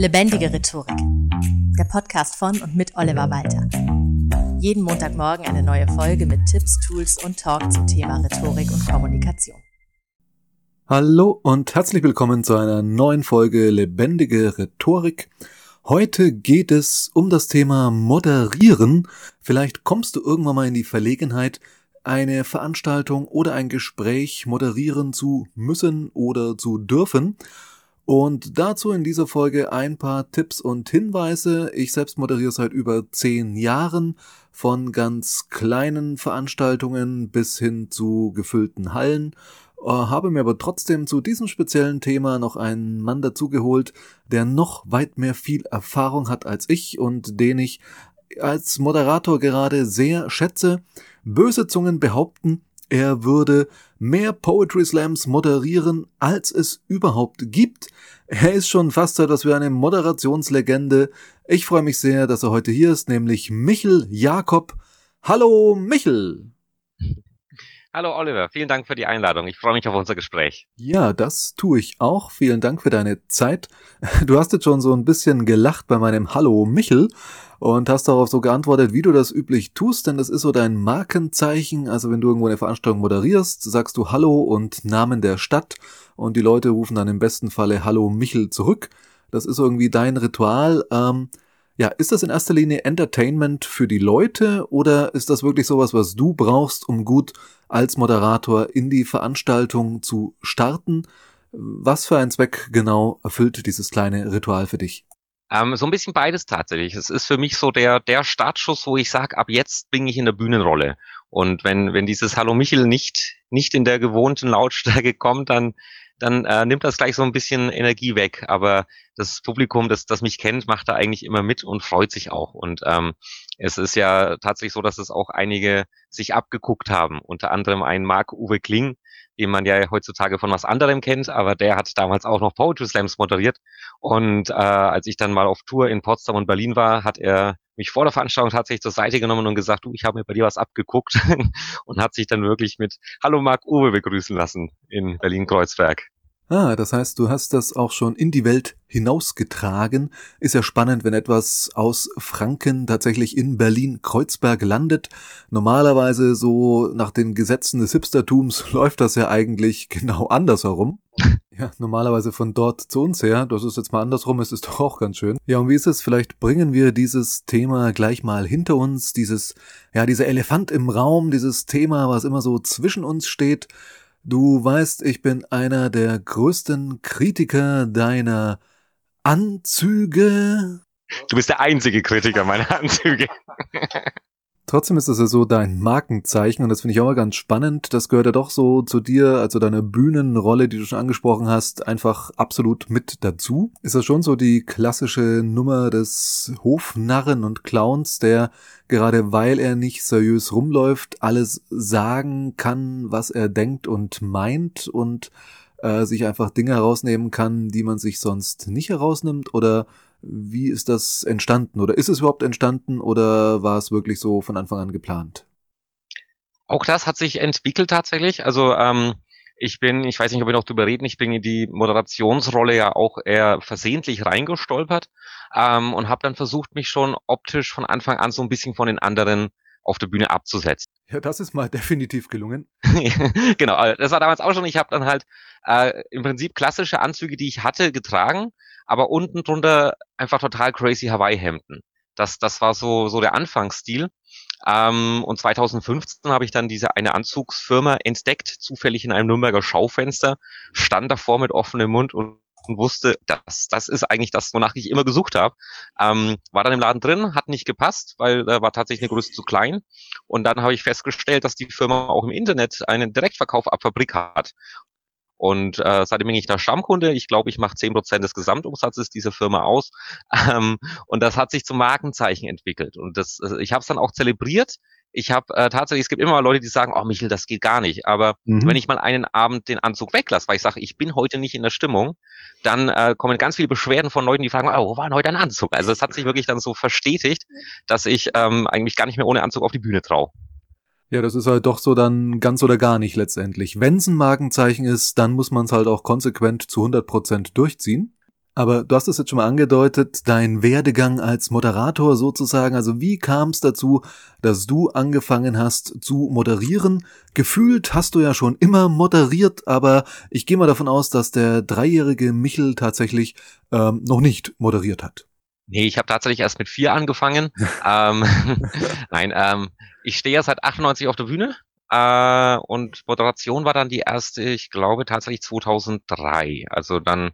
Lebendige Rhetorik. Der Podcast von und mit Oliver Walter. Jeden Montagmorgen eine neue Folge mit Tipps, Tools und Talk zum Thema Rhetorik und Kommunikation. Hallo und herzlich willkommen zu einer neuen Folge Lebendige Rhetorik. Heute geht es um das Thema Moderieren. Vielleicht kommst du irgendwann mal in die Verlegenheit, eine Veranstaltung oder ein Gespräch moderieren zu müssen oder zu dürfen. Und dazu in dieser Folge ein paar Tipps und Hinweise. Ich selbst moderiere seit über zehn Jahren von ganz kleinen Veranstaltungen bis hin zu gefüllten Hallen äh, habe mir aber trotzdem zu diesem speziellen Thema noch einen Mann dazugeholt, der noch weit mehr viel Erfahrung hat als ich und den ich als Moderator gerade sehr schätze. Böse Zungen behaupten, er würde mehr Poetry Slams moderieren, als es überhaupt gibt. Er ist schon fast so etwas wie eine Moderationslegende. Ich freue mich sehr, dass er heute hier ist, nämlich Michel Jakob. Hallo Michel! Hallo Oliver, vielen Dank für die Einladung. Ich freue mich auf unser Gespräch. Ja, das tue ich auch. Vielen Dank für deine Zeit. Du hast jetzt schon so ein bisschen gelacht bei meinem Hallo Michel und hast darauf so geantwortet, wie du das üblich tust, denn das ist so dein Markenzeichen. Also wenn du irgendwo eine Veranstaltung moderierst, sagst du Hallo und Namen der Stadt und die Leute rufen dann im besten Falle Hallo Michel zurück. Das ist irgendwie dein Ritual. Ähm, ja, ist das in erster Linie Entertainment für die Leute oder ist das wirklich sowas, was du brauchst, um gut als Moderator in die Veranstaltung zu starten? Was für ein Zweck genau erfüllt dieses kleine Ritual für dich? Ähm, so ein bisschen beides tatsächlich. Es ist für mich so der, der Startschuss, wo ich sage, ab jetzt bin ich in der Bühnenrolle. Und wenn, wenn dieses Hallo Michel nicht, nicht in der gewohnten Lautstärke kommt, dann dann äh, nimmt das gleich so ein bisschen Energie weg. Aber das Publikum, das, das mich kennt, macht da eigentlich immer mit und freut sich auch. Und ähm, es ist ja tatsächlich so, dass es auch einige sich abgeguckt haben. Unter anderem ein Marc-Uwe Kling, den man ja heutzutage von was anderem kennt, aber der hat damals auch noch Poetry Slams moderiert. Und äh, als ich dann mal auf Tour in Potsdam und Berlin war, hat er mich vor der Veranstaltung tatsächlich zur Seite genommen und gesagt, du, ich habe mir bei dir was abgeguckt und hat sich dann wirklich mit Hallo Marc Uwe begrüßen lassen in Berlin-Kreuzberg. Ah, das heißt, du hast das auch schon in die Welt hinausgetragen. Ist ja spannend, wenn etwas aus Franken tatsächlich in Berlin-Kreuzberg landet. Normalerweise so nach den Gesetzen des Hipstertums läuft das ja eigentlich genau andersherum. Ja, normalerweise von dort zu uns her. Das ist jetzt mal andersrum, es ist doch auch ganz schön. Ja, und wie ist es? Vielleicht bringen wir dieses Thema gleich mal hinter uns. Dieses, ja, dieser Elefant im Raum, dieses Thema, was immer so zwischen uns steht. Du weißt, ich bin einer der größten Kritiker deiner Anzüge. Du bist der einzige Kritiker meiner Anzüge. Trotzdem ist das ja so dein Markenzeichen und das finde ich auch mal ganz spannend. Das gehört ja doch so zu dir, also deiner Bühnenrolle, die du schon angesprochen hast, einfach absolut mit dazu. Ist das schon so die klassische Nummer des Hofnarren und Clowns, der gerade weil er nicht seriös rumläuft, alles sagen kann, was er denkt und meint und äh, sich einfach Dinge herausnehmen kann, die man sich sonst nicht herausnimmt? Oder wie ist das entstanden? Oder ist es überhaupt entstanden oder war es wirklich so von Anfang an geplant? Auch das hat sich entwickelt tatsächlich. Also ähm, ich bin, ich weiß nicht, ob wir noch drüber reden, ich bin in die Moderationsrolle ja auch eher versehentlich reingestolpert ähm, und habe dann versucht, mich schon optisch von Anfang an so ein bisschen von den anderen auf der Bühne abzusetzen. Ja, das ist mal definitiv gelungen. genau, also das war damals auch schon. Ich habe dann halt äh, im Prinzip klassische Anzüge, die ich hatte, getragen aber unten drunter einfach total crazy Hawaii-Hemden. Das, das war so, so der Anfangsstil. Ähm, und 2015 habe ich dann diese eine Anzugsfirma entdeckt, zufällig in einem Nürnberger Schaufenster, stand davor mit offenem Mund und, wusste, das, das ist eigentlich das, wonach ich immer gesucht habe. Ähm, war dann im Laden drin, hat nicht gepasst, weil da war tatsächlich eine Größe zu klein. Und dann habe ich festgestellt, dass die Firma auch im Internet einen Direktverkauf ab Fabrik hat. Und äh, seitdem bin ich da Stammkunde. Ich glaube, ich mache zehn Prozent des Gesamtumsatzes dieser Firma aus. Ähm, und das hat sich zum Markenzeichen entwickelt. Und das, äh, ich habe es dann auch zelebriert. Ich habe äh, tatsächlich, es gibt immer mal Leute, die sagen, oh Michel, das geht gar nicht. Aber mhm. wenn ich mal einen Abend den Anzug weglasse, weil ich sage, ich bin heute nicht in der Stimmung, dann äh, kommen ganz viele Beschwerden von Leuten, die fragen, oh, wo war denn heute ein Anzug? Also es hat sich wirklich dann so verstetigt, dass ich ähm, eigentlich gar nicht mehr ohne Anzug auf die Bühne traue. Ja, das ist halt doch so dann ganz oder gar nicht letztendlich. Wenn es ein Markenzeichen ist, dann muss man es halt auch konsequent zu 100% durchziehen. Aber du hast es jetzt schon mal angedeutet, dein Werdegang als Moderator sozusagen. Also wie kam es dazu, dass du angefangen hast zu moderieren? Gefühlt hast du ja schon immer moderiert, aber ich gehe mal davon aus, dass der dreijährige Michel tatsächlich ähm, noch nicht moderiert hat. Nee, ich habe tatsächlich erst mit vier angefangen. ähm, Nein, ähm, ich stehe ja seit 98 auf der Bühne äh, und Moderation war dann die erste, ich glaube tatsächlich 2003. Also dann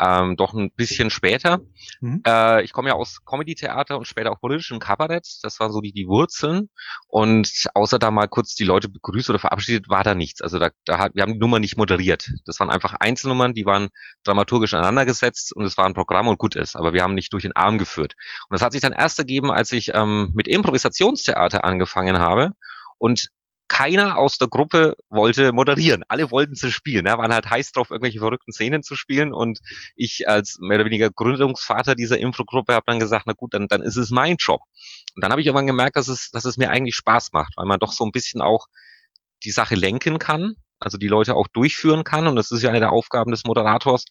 ähm, doch ein bisschen später. Mhm. Äh, ich komme ja aus Comedy-Theater und später auch politischem Kabarett. Das waren so die, die Wurzeln. Und außer da mal kurz die Leute begrüßt oder verabschiedet, war da nichts. Also da, da hat, wir haben die Nummer nicht moderiert. Das waren einfach Einzelnummern, die waren dramaturgisch aneinandergesetzt und es war ein Programm und gut ist. Aber wir haben nicht durch den Arm geführt. Und das hat sich dann erst ergeben, als ich ähm, mit Improvisationstheater angefangen habe. Und keiner aus der Gruppe wollte moderieren. Alle wollten zu spielen, ne? waren halt heiß drauf, irgendwelche verrückten Szenen zu spielen. Und ich als mehr oder weniger Gründungsvater dieser Infogruppe habe dann gesagt, na gut, dann, dann ist es mein Job. Und dann habe ich irgendwann gemerkt, dass es, dass es mir eigentlich Spaß macht, weil man doch so ein bisschen auch die Sache lenken kann, also die Leute auch durchführen kann. Und das ist ja eine der Aufgaben des Moderators.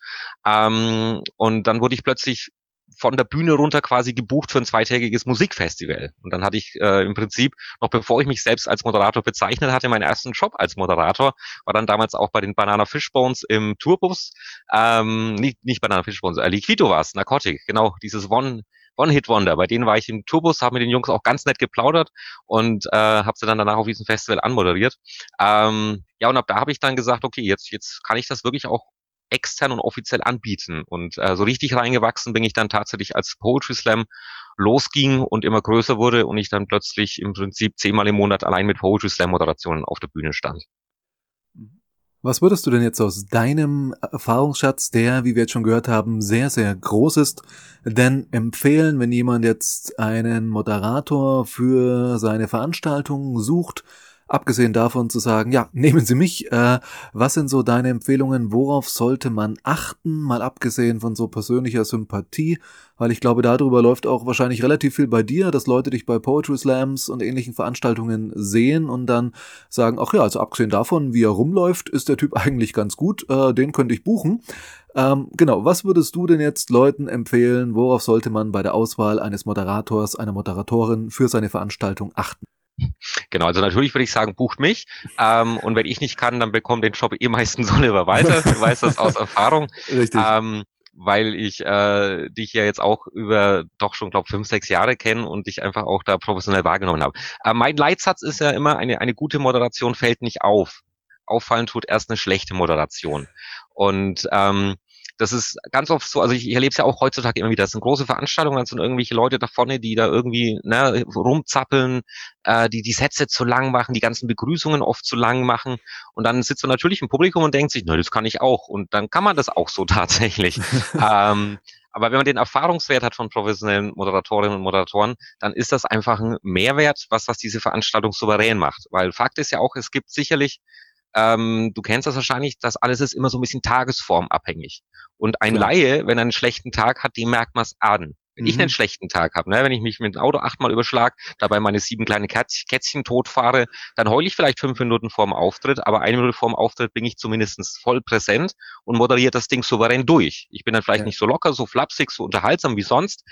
Ähm, und dann wurde ich plötzlich von der Bühne runter quasi gebucht für ein zweitägiges Musikfestival. Und dann hatte ich äh, im Prinzip, noch bevor ich mich selbst als Moderator bezeichnet hatte, meinen ersten Job als Moderator, war dann damals auch bei den Banana Fishbones im Tourbus. Ähm, nicht, nicht Banana Fishbones, äh, Liquido war es, Narcotic, genau, dieses One One-Hit-Wonder. Bei denen war ich im Tourbus, habe mit den Jungs auch ganz nett geplaudert und äh, habe sie dann danach auf diesem Festival anmoderiert. Ähm, ja, und ab da habe ich dann gesagt, okay, jetzt, jetzt kann ich das wirklich auch extern und offiziell anbieten. Und äh, so richtig reingewachsen bin ich dann tatsächlich, als Poetry Slam losging und immer größer wurde und ich dann plötzlich im Prinzip zehnmal im Monat allein mit Poetry Slam Moderationen auf der Bühne stand. Was würdest du denn jetzt aus deinem Erfahrungsschatz, der, wie wir jetzt schon gehört haben, sehr, sehr groß ist, denn empfehlen, wenn jemand jetzt einen Moderator für seine Veranstaltung sucht, Abgesehen davon zu sagen, ja, nehmen Sie mich, äh, was sind so deine Empfehlungen, worauf sollte man achten, mal abgesehen von so persönlicher Sympathie, weil ich glaube, darüber läuft auch wahrscheinlich relativ viel bei dir, dass Leute dich bei Poetry Slams und ähnlichen Veranstaltungen sehen und dann sagen, ach ja, also abgesehen davon, wie er rumläuft, ist der Typ eigentlich ganz gut, äh, den könnte ich buchen. Ähm, genau, was würdest du denn jetzt Leuten empfehlen, worauf sollte man bei der Auswahl eines Moderators, einer Moderatorin für seine Veranstaltung achten? Genau, also natürlich würde ich sagen, bucht mich. Ähm, und wenn ich nicht kann, dann bekommt den Job eh meistens Oliver weiter. Du weißt das aus Erfahrung. Richtig. Ähm, weil ich äh, dich ja jetzt auch über doch schon, glaube fünf, sechs Jahre kenne und dich einfach auch da professionell wahrgenommen habe. Äh, mein Leitsatz ist ja immer, eine, eine gute Moderation fällt nicht auf. Auffallen tut erst eine schlechte Moderation. Und ähm, das ist ganz oft so, also ich, ich erlebe es ja auch heutzutage immer wieder, das sind große Veranstaltungen, dann sind irgendwelche Leute da vorne, die da irgendwie ne, rumzappeln, äh, die die Sätze zu lang machen, die ganzen Begrüßungen oft zu lang machen und dann sitzt man natürlich im Publikum und denkt sich, na, das kann ich auch und dann kann man das auch so tatsächlich. ähm, aber wenn man den Erfahrungswert hat von professionellen Moderatorinnen und Moderatoren, dann ist das einfach ein Mehrwert, was, was diese Veranstaltung souverän macht. Weil Fakt ist ja auch, es gibt sicherlich ähm, du kennst das wahrscheinlich, das alles ist immer so ein bisschen tagesformabhängig. Und ein ja. Laie, wenn er einen schlechten Tag hat, dem merkt man es an. Wenn mhm. ich einen schlechten Tag habe, ne, wenn ich mich mit dem Auto achtmal überschlag, dabei meine sieben kleine Kätzchen, Kätzchen tot fahre, dann heule ich vielleicht fünf Minuten vorm Auftritt, aber eine Minute vorm Auftritt bin ich zumindest voll präsent und moderiere das Ding souverän durch. Ich bin dann vielleicht ja. nicht so locker, so flapsig, so unterhaltsam wie sonst,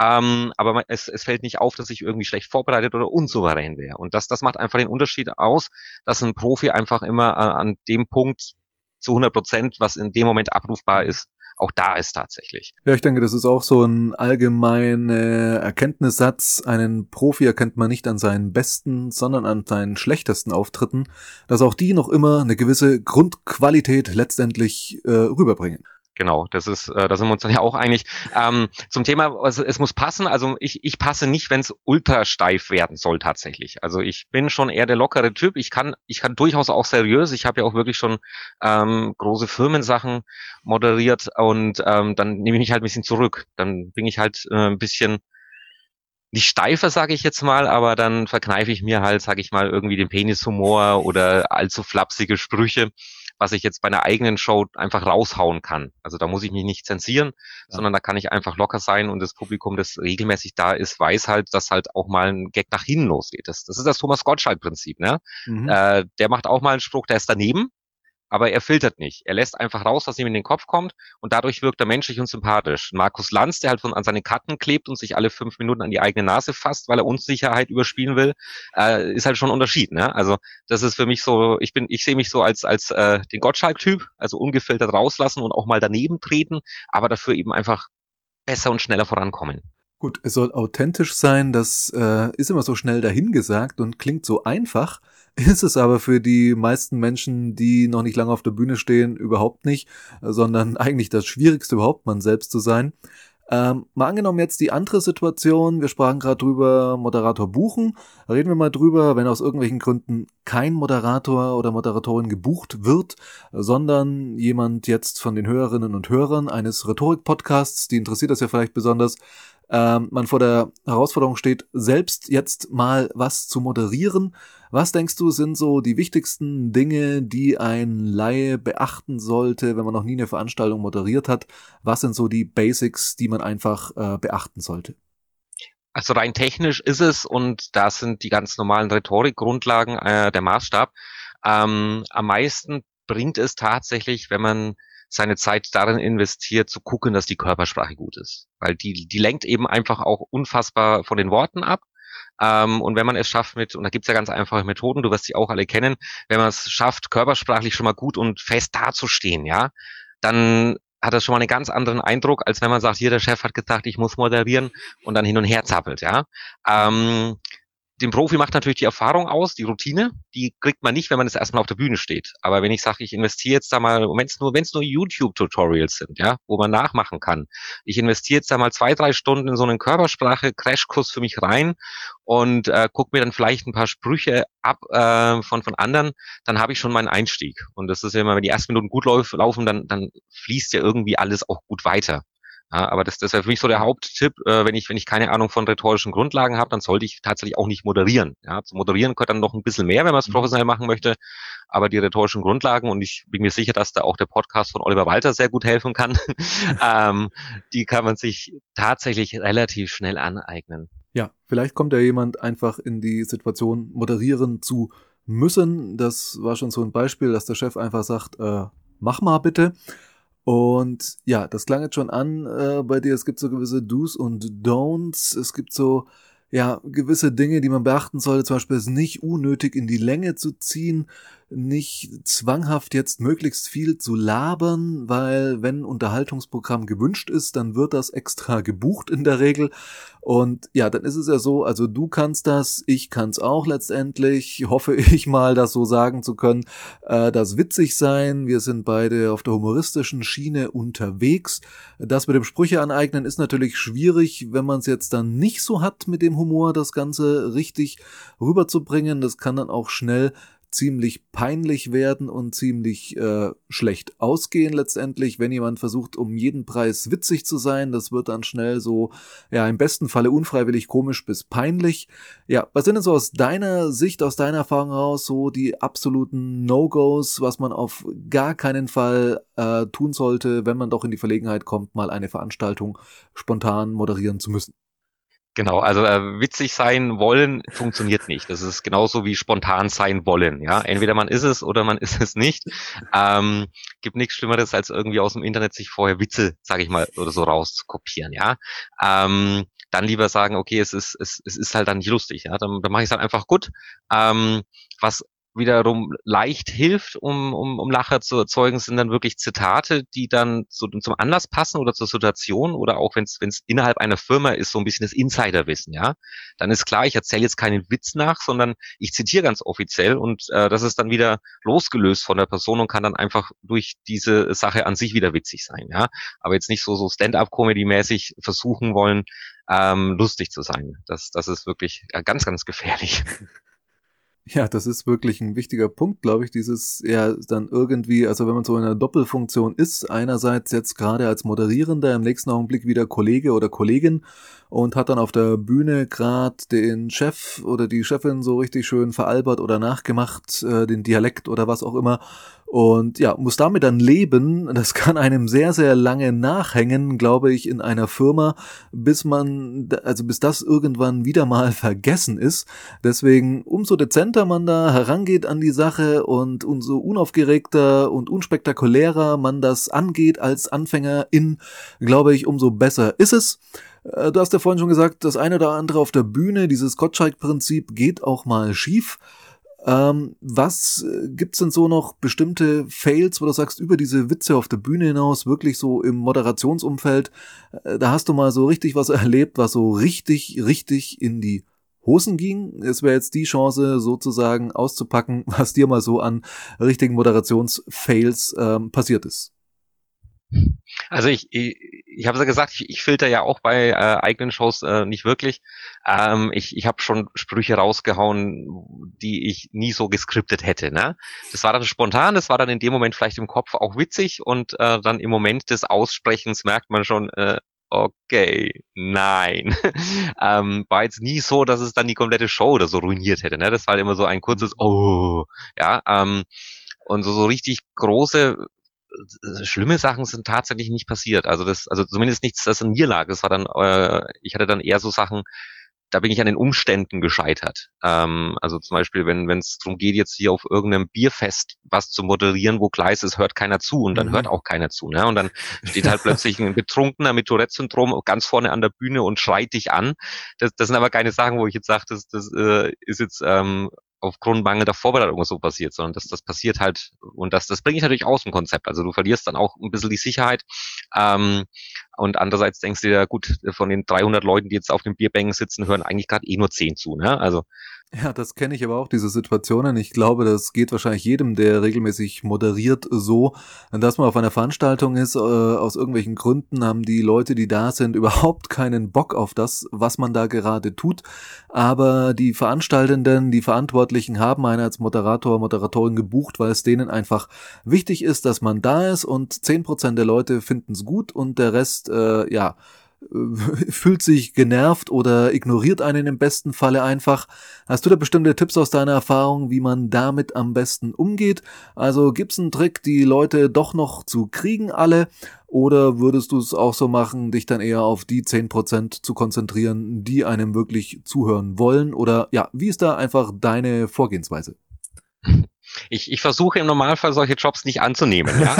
ähm, aber es, es fällt nicht auf, dass ich irgendwie schlecht vorbereitet oder unsouverän wäre. Und das, das macht einfach den Unterschied aus, dass ein Profi einfach immer an, an dem Punkt zu 100 Prozent, was in dem Moment abrufbar ist, auch da ist tatsächlich. Ja, ich denke, das ist auch so ein allgemeiner Erkenntnissatz. Einen Profi erkennt man nicht an seinen besten, sondern an seinen schlechtesten Auftritten, dass auch die noch immer eine gewisse Grundqualität letztendlich äh, rüberbringen. Genau, das ist, äh, da sind wir uns dann ja auch einig. Ähm, zum Thema, also es muss passen. Also ich, ich passe nicht, wenn es ultra steif werden soll tatsächlich. Also ich bin schon eher der lockere Typ. Ich kann, ich kann durchaus auch seriös. Ich habe ja auch wirklich schon ähm, große Firmensachen moderiert und ähm, dann nehme ich mich halt ein bisschen zurück. Dann bin ich halt äh, ein bisschen nicht steifer, sage ich jetzt mal, aber dann verkneife ich mir halt, sage ich mal, irgendwie den Penishumor oder allzu flapsige Sprüche was ich jetzt bei einer eigenen Show einfach raushauen kann. Also da muss ich mich nicht zensieren, ja. sondern da kann ich einfach locker sein und das Publikum, das regelmäßig da ist, weiß halt, dass halt auch mal ein Gag nach hinten losgeht. Das, das ist das Thomas Gottschalk-Prinzip. Ne? Mhm. Äh, der macht auch mal einen Spruch, der ist daneben, aber er filtert nicht. Er lässt einfach raus, was ihm in den Kopf kommt und dadurch wirkt er menschlich und sympathisch. Markus Lanz, der halt von, an seine Karten klebt und sich alle fünf Minuten an die eigene Nase fasst, weil er Unsicherheit überspielen will, äh, ist halt schon ein Unterschied. Ne? Also das ist für mich so, ich bin, ich sehe mich so als als äh, den Gottschalk-Typ, also ungefiltert rauslassen und auch mal daneben treten, aber dafür eben einfach besser und schneller vorankommen. Gut, es soll authentisch sein, das äh, ist immer so schnell dahingesagt und klingt so einfach, ist es aber für die meisten Menschen, die noch nicht lange auf der Bühne stehen, überhaupt nicht, sondern eigentlich das Schwierigste überhaupt, man selbst zu sein. Ähm, mal angenommen jetzt die andere Situation, wir sprachen gerade drüber, Moderator buchen. Reden wir mal drüber, wenn aus irgendwelchen Gründen kein Moderator oder Moderatorin gebucht wird, sondern jemand jetzt von den Hörerinnen und Hörern eines Rhetorik-Podcasts, die interessiert das ja vielleicht besonders, ähm, man vor der Herausforderung steht, selbst jetzt mal was zu moderieren. Was denkst du, sind so die wichtigsten Dinge, die ein Laie beachten sollte, wenn man noch nie eine Veranstaltung moderiert hat? Was sind so die Basics, die man einfach äh, beachten sollte? Also rein technisch ist es, und da sind die ganz normalen Rhetorikgrundlagen äh, der Maßstab, ähm, am meisten bringt es tatsächlich, wenn man seine Zeit darin investiert, zu gucken, dass die Körpersprache gut ist. Weil die, die lenkt eben einfach auch unfassbar von den Worten ab. Ähm, und wenn man es schafft mit, und da gibt's ja ganz einfache Methoden, du wirst sie auch alle kennen, wenn man es schafft, körpersprachlich schon mal gut und fest dazustehen, ja, dann hat das schon mal einen ganz anderen Eindruck, als wenn man sagt, hier der Chef hat gesagt, ich muss moderieren und dann hin und her zappelt, ja. Ähm, dem Profi macht natürlich die Erfahrung aus, die Routine, die kriegt man nicht, wenn man das erstmal auf der Bühne steht. Aber wenn ich sage, ich investiere jetzt da mal, wenn es nur, nur YouTube-Tutorials sind, ja, wo man nachmachen kann, ich investiere jetzt da mal zwei, drei Stunden in so einen Körpersprache-Crashkurs für mich rein und äh, gucke mir dann vielleicht ein paar Sprüche ab äh, von von anderen, dann habe ich schon meinen Einstieg. Und das ist ja immer, wenn die ersten Minuten gut lauf, laufen, dann dann fließt ja irgendwie alles auch gut weiter. Ja, aber das, das wäre für mich so der Haupttipp, äh, wenn ich, wenn ich keine Ahnung von rhetorischen Grundlagen habe, dann sollte ich tatsächlich auch nicht moderieren. Ja, zu moderieren gehört dann noch ein bisschen mehr, wenn man es mhm. professionell machen möchte. Aber die rhetorischen Grundlagen, und ich bin mir sicher, dass da auch der Podcast von Oliver Walter sehr gut helfen kann, ähm, die kann man sich tatsächlich relativ schnell aneignen. Ja, vielleicht kommt ja jemand einfach in die Situation, moderieren zu müssen. Das war schon so ein Beispiel, dass der Chef einfach sagt, äh, mach mal bitte. Und ja, das klang jetzt schon an äh, bei dir. Es gibt so gewisse Do's und Don'ts. Es gibt so ja gewisse Dinge, die man beachten sollte. Zum Beispiel es nicht unnötig in die Länge zu ziehen nicht zwanghaft jetzt möglichst viel zu labern, weil wenn Unterhaltungsprogramm gewünscht ist, dann wird das extra gebucht in der Regel. Und ja, dann ist es ja so, also du kannst das, ich kann's auch letztendlich, hoffe ich mal, das so sagen zu können, äh, das witzig sein. Wir sind beide auf der humoristischen Schiene unterwegs. Das mit dem Sprüche aneignen ist natürlich schwierig, wenn man es jetzt dann nicht so hat mit dem Humor, das Ganze richtig rüberzubringen. Das kann dann auch schnell ziemlich peinlich werden und ziemlich äh, schlecht ausgehen letztendlich, wenn jemand versucht, um jeden Preis witzig zu sein. Das wird dann schnell so, ja, im besten Falle unfreiwillig komisch bis peinlich. Ja, was sind denn so aus deiner Sicht, aus deiner Erfahrung heraus so die absoluten No-Gos, was man auf gar keinen Fall äh, tun sollte, wenn man doch in die Verlegenheit kommt, mal eine Veranstaltung spontan moderieren zu müssen? Genau, also äh, witzig sein wollen funktioniert nicht. Das ist genauso wie spontan sein wollen. Ja, entweder man ist es oder man ist es nicht. Ähm, gibt nichts Schlimmeres als irgendwie aus dem Internet sich vorher Witze, sage ich mal, oder so rauszukopieren. Ja, ähm, dann lieber sagen, okay, es ist es, es ist halt dann nicht lustig. Ja, dann, dann mache ich es halt einfach gut. Ähm, was wiederum leicht hilft, um, um, um Lacher zu erzeugen, sind dann wirklich Zitate, die dann so zum Anlass passen oder zur Situation oder auch wenn es innerhalb einer Firma ist, so ein bisschen das Insiderwissen, ja. Dann ist klar, ich erzähle jetzt keinen Witz nach, sondern ich zitiere ganz offiziell und äh, das ist dann wieder losgelöst von der Person und kann dann einfach durch diese Sache an sich wieder witzig sein, ja. Aber jetzt nicht so, so Stand-up-Comedy-mäßig versuchen wollen, ähm, lustig zu sein. Das, das ist wirklich äh, ganz, ganz gefährlich. Ja, das ist wirklich ein wichtiger Punkt, glaube ich, dieses ja dann irgendwie, also wenn man so in einer Doppelfunktion ist, einerseits jetzt gerade als Moderierender, im nächsten Augenblick wieder Kollege oder Kollegin und hat dann auf der Bühne gerade den Chef oder die Chefin so richtig schön veralbert oder nachgemacht, äh, den Dialekt oder was auch immer und ja, muss damit dann leben. Das kann einem sehr, sehr lange nachhängen, glaube ich, in einer Firma, bis man, also bis das irgendwann wieder mal vergessen ist. Deswegen, umso dezenter man da herangeht an die Sache und umso unaufgeregter und unspektakulärer man das angeht als Anfänger in, glaube ich, umso besser ist es. Äh, du hast ja vorhin schon gesagt, das eine oder andere auf der Bühne, dieses Gottschalk-Prinzip geht auch mal schief. Ähm, was äh, gibt's denn so noch bestimmte Fails, wo du sagst, über diese Witze auf der Bühne hinaus, wirklich so im Moderationsumfeld, äh, da hast du mal so richtig was erlebt, was so richtig, richtig in die Hosen ging. Es wäre jetzt die Chance, sozusagen auszupacken, was dir mal so an richtigen Moderationsfails ähm, passiert ist. Also ich, ich, ich habe ja gesagt, ich, ich filter ja auch bei äh, eigenen Shows äh, nicht wirklich. Ähm, ich ich habe schon Sprüche rausgehauen, die ich nie so geskriptet hätte. Ne? Das war dann spontan, das war dann in dem Moment vielleicht im Kopf auch witzig und äh, dann im Moment des Aussprechens merkt man schon, äh, okay, nein. ähm, war jetzt nie so, dass es dann die komplette Show oder so ruiniert hätte. Ne? Das war halt immer so ein kurzes Oh, ja. Ähm, und so, so richtig große schlimme Sachen sind tatsächlich nicht passiert. Also das, also zumindest nichts, das an mir lag. Das war dann, äh, ich hatte dann eher so Sachen, da bin ich an den Umständen gescheitert. Ähm, also zum Beispiel, wenn es darum geht, jetzt hier auf irgendeinem Bierfest was zu moderieren, wo Gleis ist, hört keiner zu und dann mhm. hört auch keiner zu. Ne? Und dann steht halt plötzlich ein Betrunkener mit Tourette-Syndrom ganz vorne an der Bühne und schreit dich an. Das, das sind aber keine Sachen, wo ich jetzt sage, das, das äh, ist jetzt ähm, aufgrund mangelnder Vorbereitung so passiert, sondern dass das passiert halt und das, das bringe ich natürlich aus dem Konzept. Also du verlierst dann auch ein bisschen die Sicherheit ähm, und andererseits denkst du dir, gut, von den 300 Leuten, die jetzt auf den Bierbänken sitzen, hören eigentlich gerade eh nur 10 zu. Ne? Also ja, das kenne ich aber auch, diese Situationen. Ich glaube, das geht wahrscheinlich jedem, der regelmäßig moderiert, so, dass man auf einer Veranstaltung ist, äh, aus irgendwelchen Gründen haben die Leute, die da sind, überhaupt keinen Bock auf das, was man da gerade tut. Aber die Veranstaltenden, die Verantwortlichen haben einen als Moderator, Moderatorin gebucht, weil es denen einfach wichtig ist, dass man da ist und zehn Prozent der Leute finden es gut und der Rest, äh, ja, fühlt sich genervt oder ignoriert einen im besten Falle einfach. Hast du da bestimmte Tipps aus deiner Erfahrung, wie man damit am besten umgeht? Also gibt's einen Trick, die Leute doch noch zu kriegen alle? Oder würdest du es auch so machen, dich dann eher auf die zehn Prozent zu konzentrieren, die einem wirklich zuhören wollen? Oder ja, wie ist da einfach deine Vorgehensweise? ich, ich versuche im Normalfall solche Jobs nicht anzunehmen. Ja?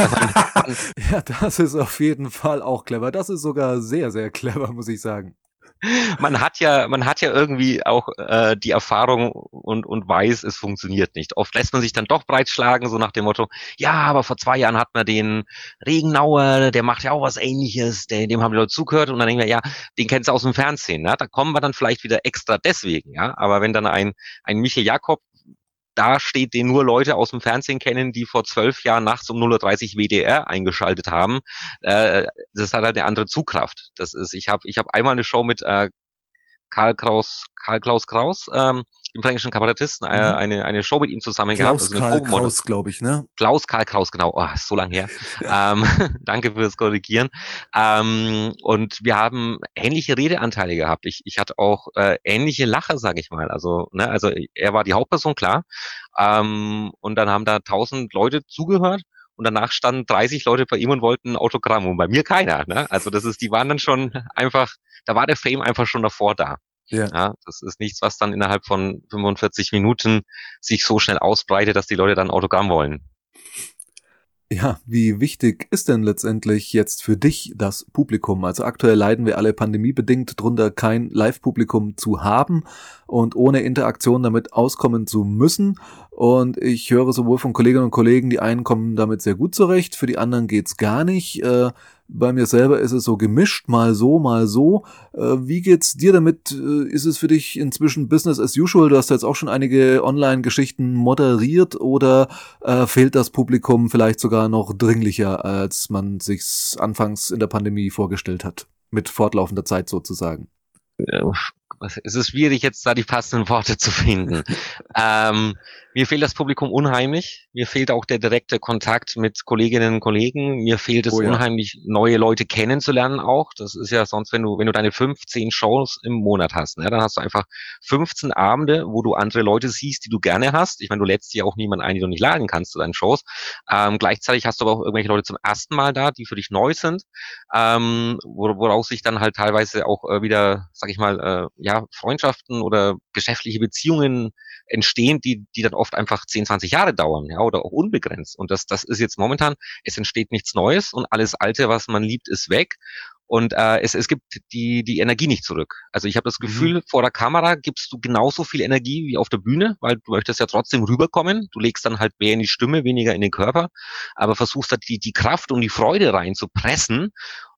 Also ja, das ist auf jeden Fall auch clever. Das ist sogar sehr, sehr clever, muss ich sagen. Man hat ja, man hat ja irgendwie auch äh, die Erfahrung und, und weiß, es funktioniert nicht. Oft lässt man sich dann doch breitschlagen, so nach dem Motto, ja, aber vor zwei Jahren hat man den Regenauer, der macht ja auch was ähnliches, der, dem haben die Leute zugehört und dann denken wir, ja, den kennst du aus dem Fernsehen, ne? da kommen wir dann vielleicht wieder extra deswegen, ja. Aber wenn dann ein, ein Michael Jakob da steht, den nur Leute aus dem Fernsehen kennen, die vor zwölf Jahren nachts um 0.30 Uhr WDR eingeschaltet haben. Äh, das hat halt eine andere Zugkraft. Das ist, ich habe ich hab einmal eine Show mit äh, Karl Kraus, Karl Klaus Kraus, ähm, dem fränkischen Kabarettisten, äh, mhm. eine, eine Show mit ihm zusammen Klaus gehabt. Also Karl Kraus, glaube ich, ne? Klaus Karl Kraus, genau. Oh, so lang her. ähm, danke fürs Korrigieren. Ähm, und wir haben ähnliche Redeanteile gehabt. Ich, ich hatte auch äh, ähnliche Lacher, sage ich mal. Also, ne, also er war die Hauptperson, klar. Ähm, und dann haben da tausend Leute zugehört und danach standen 30 Leute bei ihm und wollten ein Autogramm und bei mir keiner. Ne? Also das ist, die waren dann schon einfach, da war der Fame einfach schon davor da. Ja. ja. Das ist nichts, was dann innerhalb von 45 Minuten sich so schnell ausbreitet, dass die Leute dann Autogramm wollen. Ja, wie wichtig ist denn letztendlich jetzt für dich das Publikum? Also aktuell leiden wir alle pandemiebedingt drunter, kein Live-Publikum zu haben und ohne Interaktion damit auskommen zu müssen. Und ich höre sowohl von Kolleginnen und Kollegen, die einen kommen damit sehr gut zurecht, für die anderen geht's gar nicht. Bei mir selber ist es so gemischt, mal so, mal so. Äh, wie geht's dir damit? Äh, ist es für dich inzwischen Business as usual? Du hast jetzt auch schon einige Online-Geschichten moderiert oder äh, fehlt das Publikum vielleicht sogar noch dringlicher, als man sich's anfangs in der Pandemie vorgestellt hat? Mit fortlaufender Zeit sozusagen. Es ist schwierig, jetzt da die passenden Worte zu finden. ähm, mir fehlt das Publikum unheimlich. Mir fehlt auch der direkte Kontakt mit Kolleginnen und Kollegen. Mir fehlt es oh ja. unheimlich, neue Leute kennenzulernen auch. Das ist ja sonst, wenn du, wenn du deine 15 Shows im Monat hast, ne, dann hast du einfach 15 Abende, wo du andere Leute siehst, die du gerne hast. Ich meine, du lädst dir auch niemanden ein, die du nicht laden kannst zu deinen Shows. Ähm, gleichzeitig hast du aber auch irgendwelche Leute zum ersten Mal da, die für dich neu sind, ähm, woraus sich dann halt teilweise auch äh, wieder, sag ich mal, äh, ja, Freundschaften oder geschäftliche Beziehungen entstehen, die, die dann oft einfach 10, 20 Jahre dauern, ja, oder auch unbegrenzt. Und das, das ist jetzt momentan, es entsteht nichts Neues und alles Alte, was man liebt, ist weg. Und äh, es, es gibt die, die Energie nicht zurück. Also ich habe das mhm. Gefühl, mhm. vor der Kamera gibst du genauso viel Energie wie auf der Bühne, weil du möchtest ja trotzdem rüberkommen. Du legst dann halt mehr in die Stimme, weniger in den Körper, aber versuchst halt die, die Kraft und die Freude reinzupressen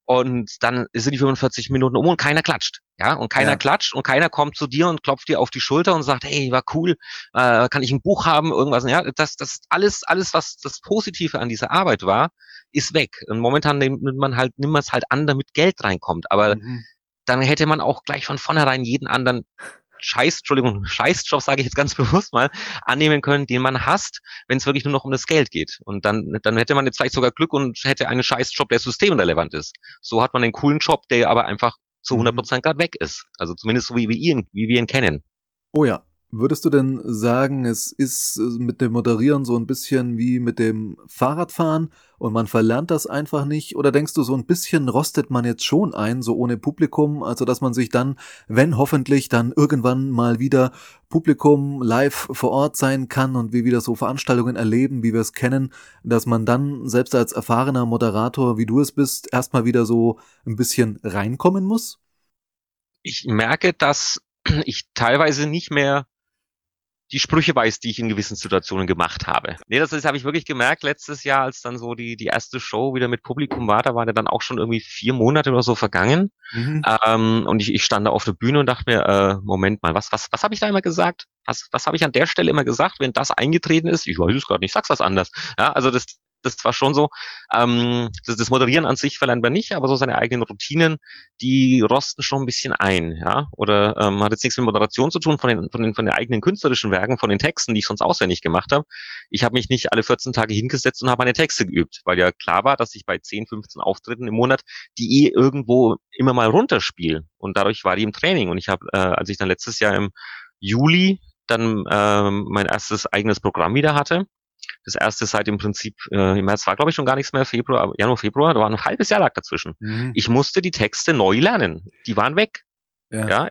und dann sind die 45 Minuten um und keiner klatscht. Ja, und keiner ja. klatscht und keiner kommt zu dir und klopft dir auf die Schulter und sagt, hey, war cool, äh, kann ich ein Buch haben, irgendwas. Ja, das, das alles, alles, was das Positive an dieser Arbeit war, ist weg. Und momentan nimmt man halt, nimmt man es halt an, damit Geld reinkommt. Aber mhm. dann hätte man auch gleich von vornherein jeden anderen Scheiß, Entschuldigung, Scheißjob sage ich jetzt ganz bewusst mal, annehmen können, den man hasst, wenn es wirklich nur noch um das Geld geht. Und dann, dann hätte man jetzt vielleicht sogar Glück und hätte einen Scheißjob, der systemrelevant ist. So hat man einen coolen Job, der aber einfach zu 100 mhm. Prozent gerade weg ist. Also zumindest so wie wir ihn, wie wir ihn kennen. Oh ja, Würdest du denn sagen, es ist äh, mit dem Moderieren so ein bisschen wie mit dem Fahrradfahren und man verlernt das einfach nicht? Oder denkst du, so ein bisschen rostet man jetzt schon ein, so ohne Publikum, also dass man sich dann, wenn hoffentlich dann irgendwann mal wieder Publikum live vor Ort sein kann und wir wieder so Veranstaltungen erleben, wie wir es kennen, dass man dann selbst als erfahrener Moderator, wie du es bist, erstmal wieder so ein bisschen reinkommen muss? Ich merke, dass ich teilweise nicht mehr die Sprüche weiß, die ich in gewissen Situationen gemacht habe. Nee, das, das habe ich wirklich gemerkt letztes Jahr, als dann so die, die erste Show wieder mit Publikum war, da war der dann auch schon irgendwie vier Monate oder so vergangen. Mhm. Ähm, und ich, ich stand da auf der Bühne und dachte mir, äh, Moment mal, was, was, was habe ich da immer gesagt? Was, was habe ich an der Stelle immer gesagt, wenn das eingetreten ist? Ich weiß es gerade nicht, sag's was anders. Ja, also das, das war schon so, ähm, das, das Moderieren an sich verlernt man nicht, aber so seine eigenen Routinen, die rosten schon ein bisschen ein, ja, oder ähm, hat jetzt nichts mit Moderation zu tun von den, von den, von den eigenen künstlerischen Werken, von den Texten, die ich sonst auswendig gemacht habe. Ich habe mich nicht alle 14 Tage hingesetzt und habe meine Texte geübt, weil ja klar war, dass ich bei 10, 15 Auftritten im Monat die eh irgendwo immer mal runterspiele. Und dadurch war die im Training. Und ich habe, äh, als ich dann letztes Jahr im Juli dann äh, mein erstes eigenes Programm wieder hatte, das erste seit im Prinzip äh, im März war, glaube ich, schon gar nichts mehr, Februar, Januar, Februar, da war ein halbes Jahr lag dazwischen. Mhm. Ich musste die Texte neu lernen. Die waren weg. Ja. ja.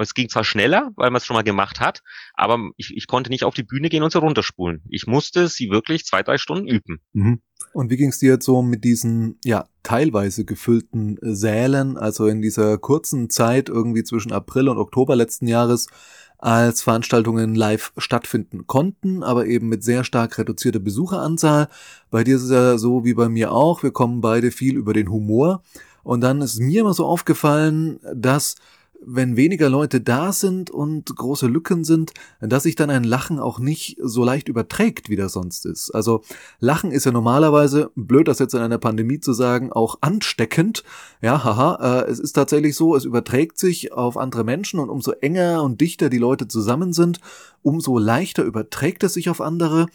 Es ging zwar schneller, weil man es schon mal gemacht hat, aber ich, ich konnte nicht auf die Bühne gehen und sie runterspulen. Ich musste sie wirklich zwei, drei Stunden üben. Mhm. Und wie ging es dir jetzt so mit diesen, ja, teilweise gefüllten Sälen, also in dieser kurzen Zeit irgendwie zwischen April und Oktober letzten Jahres, als Veranstaltungen live stattfinden konnten, aber eben mit sehr stark reduzierter Besucheranzahl. Bei dir ist es ja so wie bei mir auch, wir kommen beide viel über den Humor. Und dann ist mir immer so aufgefallen, dass wenn weniger Leute da sind und große Lücken sind, dass sich dann ein Lachen auch nicht so leicht überträgt, wie das sonst ist. Also Lachen ist ja normalerweise, blöd das jetzt in einer Pandemie zu sagen, auch ansteckend. Ja, haha, äh, es ist tatsächlich so, es überträgt sich auf andere Menschen und umso enger und dichter die Leute zusammen sind, umso leichter überträgt es sich auf andere.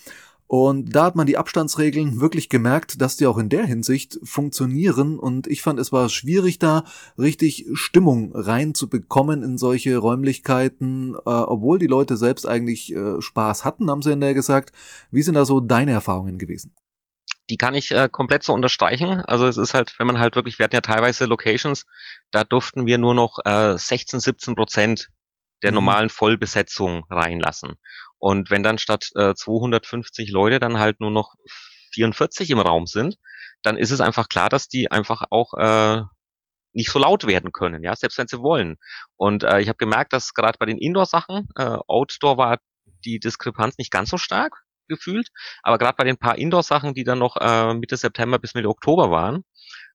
Und da hat man die Abstandsregeln wirklich gemerkt, dass die auch in der Hinsicht funktionieren. Und ich fand, es war schwierig, da richtig Stimmung reinzubekommen in solche Räumlichkeiten, äh, obwohl die Leute selbst eigentlich äh, Spaß hatten, haben sie in der gesagt. Wie sind da so deine Erfahrungen gewesen? die kann ich äh, komplett so unterstreichen. Also es ist halt, wenn man halt wirklich, wir hatten ja teilweise Locations, da durften wir nur noch äh, 16, 17 Prozent der mhm. normalen Vollbesetzung reinlassen. Und wenn dann statt äh, 250 Leute dann halt nur noch 44 im Raum sind, dann ist es einfach klar, dass die einfach auch äh, nicht so laut werden können, ja, selbst wenn sie wollen. Und äh, ich habe gemerkt, dass gerade bei den Indoor-Sachen, äh, Outdoor war die Diskrepanz nicht ganz so stark gefühlt, aber gerade bei den paar Indoor-Sachen, die dann noch äh, Mitte September bis Mitte Oktober waren,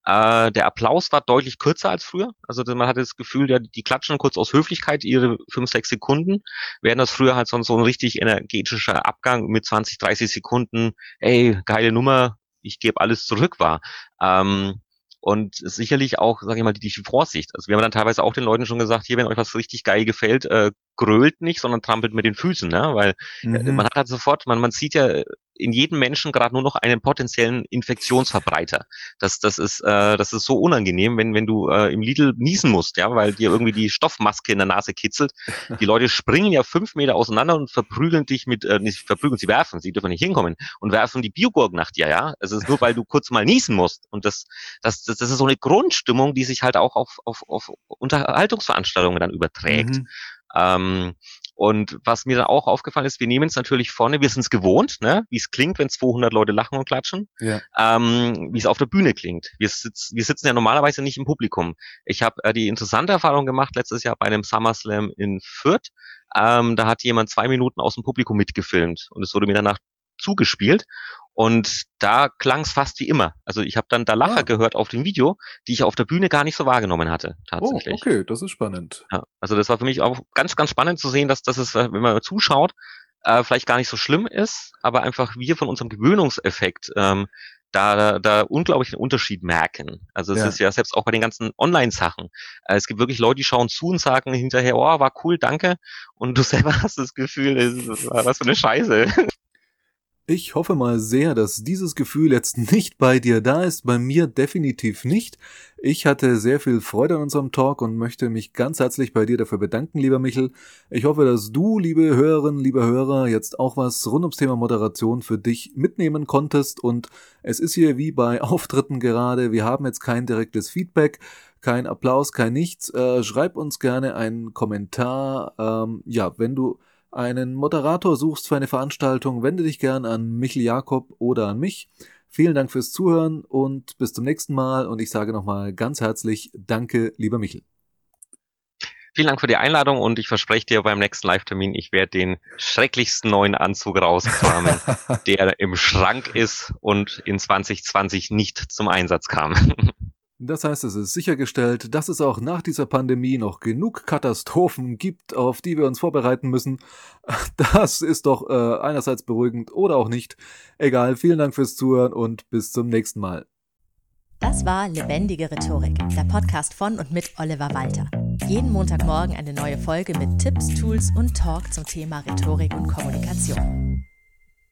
äh, der Applaus war deutlich kürzer als früher. Also man hatte das Gefühl, ja, die klatschen kurz aus Höflichkeit ihre fünf, sechs Sekunden, während das früher halt so, so ein richtig energetischer Abgang mit 20, 30 Sekunden, ey, geile Nummer, ich gebe alles zurück war. Ähm, und sicherlich auch, sage ich mal, die, die Vorsicht. Also wir haben dann teilweise auch den Leuten schon gesagt, hier, wenn euch was richtig geil gefällt, äh, grölt nicht, sondern trampelt mit den Füßen, ne? weil mhm. man hat halt sofort, man, man sieht ja in jedem Menschen gerade nur noch einen potenziellen Infektionsverbreiter. Das, das ist, äh, das ist so unangenehm, wenn, wenn du äh, im Lidl niesen musst, ja, weil dir irgendwie die Stoffmaske in der Nase kitzelt. Die Leute springen ja fünf Meter auseinander und verprügeln dich mit, äh, nicht verprügeln, sie werfen, sie dürfen nicht hinkommen und werfen die Biogurken nach dir, ja. Es ist nur, weil du kurz mal niesen musst. Und das, das, das, das ist so eine Grundstimmung, die sich halt auch auf, auf, auf Unterhaltungsveranstaltungen dann überträgt. Mhm. Ähm, und was mir dann auch aufgefallen ist, wir nehmen es natürlich vorne, wir sind es gewohnt, ne? wie es klingt, wenn 200 Leute lachen und klatschen, ja. ähm, wie es auf der Bühne klingt. Wir, sitz, wir sitzen ja normalerweise nicht im Publikum. Ich habe äh, die interessante Erfahrung gemacht letztes Jahr bei einem SummerSlam in Fürth. Ähm, da hat jemand zwei Minuten aus dem Publikum mitgefilmt und es wurde mir danach zugespielt. Und da klang es fast wie immer. Also ich habe dann da Lacher ah. gehört auf dem Video, die ich auf der Bühne gar nicht so wahrgenommen hatte, tatsächlich. Oh, okay, das ist spannend. Ja, also das war für mich auch ganz, ganz spannend zu sehen, dass das ist, wenn man zuschaut, äh, vielleicht gar nicht so schlimm ist, aber einfach wir von unserem Gewöhnungseffekt ähm, da, da unglaublich einen Unterschied merken. Also es ja. ist ja selbst auch bei den ganzen Online-Sachen. Äh, es gibt wirklich Leute, die schauen zu und sagen hinterher, oh, war cool, danke. Und du selber hast das Gefühl, das war was für eine Scheiße. Ich hoffe mal sehr, dass dieses Gefühl jetzt nicht bei dir da ist, bei mir definitiv nicht. Ich hatte sehr viel Freude an unserem Talk und möchte mich ganz herzlich bei dir dafür bedanken, lieber Michel. Ich hoffe, dass du, liebe Hörerinnen, liebe Hörer, jetzt auch was rund ums Thema Moderation für dich mitnehmen konntest und es ist hier wie bei Auftritten gerade, wir haben jetzt kein direktes Feedback, kein Applaus, kein nichts. Äh, schreib uns gerne einen Kommentar, ähm, ja, wenn du einen Moderator suchst für eine Veranstaltung, wende dich gern an Michel Jakob oder an mich. Vielen Dank fürs Zuhören und bis zum nächsten Mal. Und ich sage nochmal ganz herzlich Danke, lieber Michel. Vielen Dank für die Einladung und ich verspreche dir beim nächsten Live-Termin, ich werde den schrecklichsten neuen Anzug rauskramen, der im Schrank ist und in 2020 nicht zum Einsatz kam. Das heißt, es ist sichergestellt, dass es auch nach dieser Pandemie noch genug Katastrophen gibt, auf die wir uns vorbereiten müssen. Das ist doch äh, einerseits beruhigend oder auch nicht. Egal, vielen Dank fürs Zuhören und bis zum nächsten Mal. Das war Lebendige Rhetorik, der Podcast von und mit Oliver Walter. Jeden Montagmorgen eine neue Folge mit Tipps, Tools und Talk zum Thema Rhetorik und Kommunikation.